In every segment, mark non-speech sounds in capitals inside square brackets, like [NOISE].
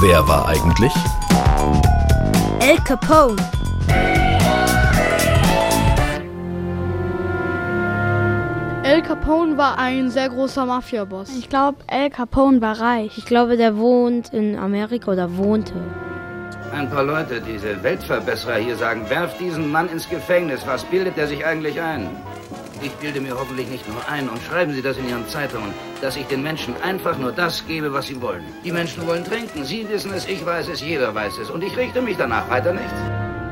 Wer war eigentlich El Capone? El Capone war ein sehr großer Mafiaboss. Ich glaube, El Capone war reich. Ich glaube, der wohnt in Amerika oder wohnte. Ein paar Leute, diese Weltverbesserer hier sagen, werft diesen Mann ins Gefängnis. Was bildet er sich eigentlich ein? Ich bilde mir hoffentlich nicht nur ein und schreiben Sie das in Ihren Zeitungen, dass ich den Menschen einfach nur das gebe, was sie wollen. Die Menschen wollen trinken. Sie wissen es, ich weiß es, jeder weiß es. Und ich richte mich danach weiter nichts.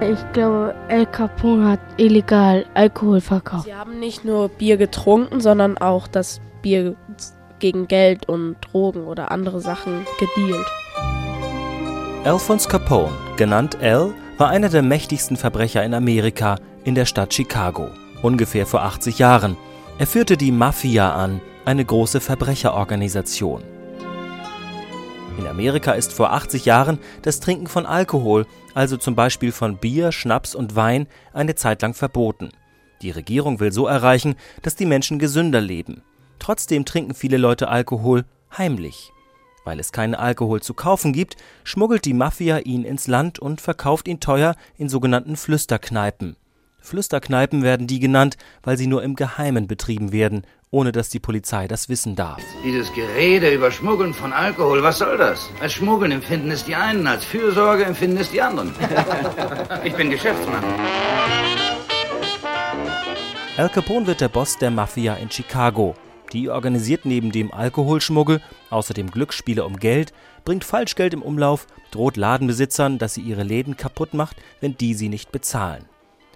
Ich glaube, El Capone hat illegal Alkohol verkauft. Sie haben nicht nur Bier getrunken, sondern auch das Bier gegen Geld und Drogen oder andere Sachen gedealt. Alphonse Capone, genannt Al, war einer der mächtigsten Verbrecher in Amerika in der Stadt Chicago, ungefähr vor 80 Jahren. Er führte die Mafia an, eine große Verbrecherorganisation. In Amerika ist vor 80 Jahren das Trinken von Alkohol, also zum Beispiel von Bier, Schnaps und Wein, eine Zeit lang verboten. Die Regierung will so erreichen, dass die Menschen gesünder leben. Trotzdem trinken viele Leute Alkohol heimlich. Weil es keinen Alkohol zu kaufen gibt, schmuggelt die Mafia ihn ins Land und verkauft ihn teuer in sogenannten Flüsterkneipen. Flüsterkneipen werden die genannt, weil sie nur im Geheimen betrieben werden, ohne dass die Polizei das wissen darf. Dieses Gerede über Schmuggeln von Alkohol, was soll das? Als Schmuggeln empfinden es die einen, als Fürsorge empfinden es die anderen. [LAUGHS] ich bin Geschäftsmann. Al Capone wird der Boss der Mafia in Chicago. Die organisiert neben dem Alkoholschmuggel außerdem Glücksspiele um Geld, bringt Falschgeld im Umlauf, droht Ladenbesitzern, dass sie ihre Läden kaputt macht, wenn die sie nicht bezahlen.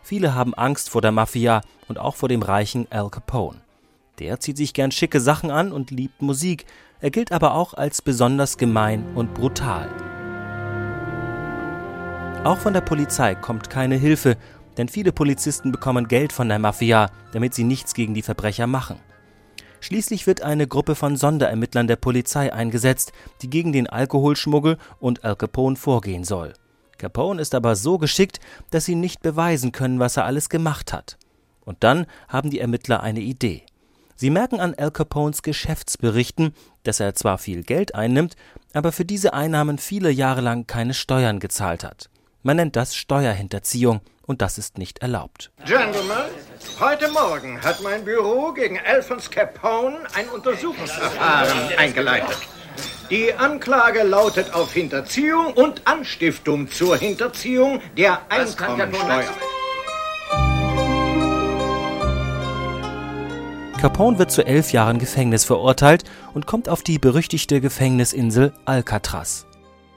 Viele haben Angst vor der Mafia und auch vor dem reichen Al Capone. Der zieht sich gern schicke Sachen an und liebt Musik, er gilt aber auch als besonders gemein und brutal. Auch von der Polizei kommt keine Hilfe, denn viele Polizisten bekommen Geld von der Mafia, damit sie nichts gegen die Verbrecher machen. Schließlich wird eine Gruppe von Sonderermittlern der Polizei eingesetzt, die gegen den Alkoholschmuggel und Al Capone vorgehen soll. Capone ist aber so geschickt, dass sie nicht beweisen können, was er alles gemacht hat. Und dann haben die Ermittler eine Idee. Sie merken an Al Capones Geschäftsberichten, dass er zwar viel Geld einnimmt, aber für diese Einnahmen viele Jahre lang keine Steuern gezahlt hat. Man nennt das Steuerhinterziehung und das ist nicht erlaubt. Gentlemen, heute Morgen hat mein Büro gegen Alphonse Capone ein Untersuchungsverfahren eingeleitet. Die Anklage lautet auf Hinterziehung und Anstiftung zur Hinterziehung der Einkommensteuer. Capone wird zu elf Jahren Gefängnis verurteilt und kommt auf die berüchtigte Gefängnisinsel Alcatraz.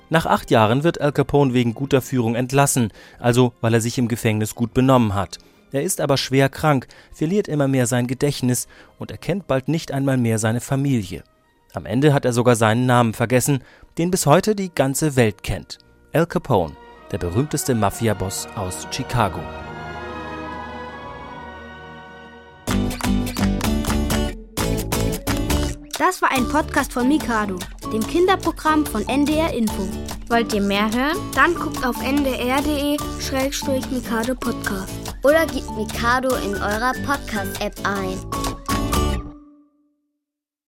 Nach acht Jahren wird Al Capone wegen guter Führung entlassen, also weil er sich im Gefängnis gut benommen hat. Er ist aber schwer krank, verliert immer mehr sein Gedächtnis und erkennt bald nicht einmal mehr seine Familie. Am Ende hat er sogar seinen Namen vergessen, den bis heute die ganze Welt kennt. Al Capone, der berühmteste Mafiaboss aus Chicago. Das war ein Podcast von Mikado, dem Kinderprogramm von NDR Info. Wollt ihr mehr hören? Dann guckt auf ndr.de-mikado Podcast. Oder gebt Mikado in eurer Podcast-App ein.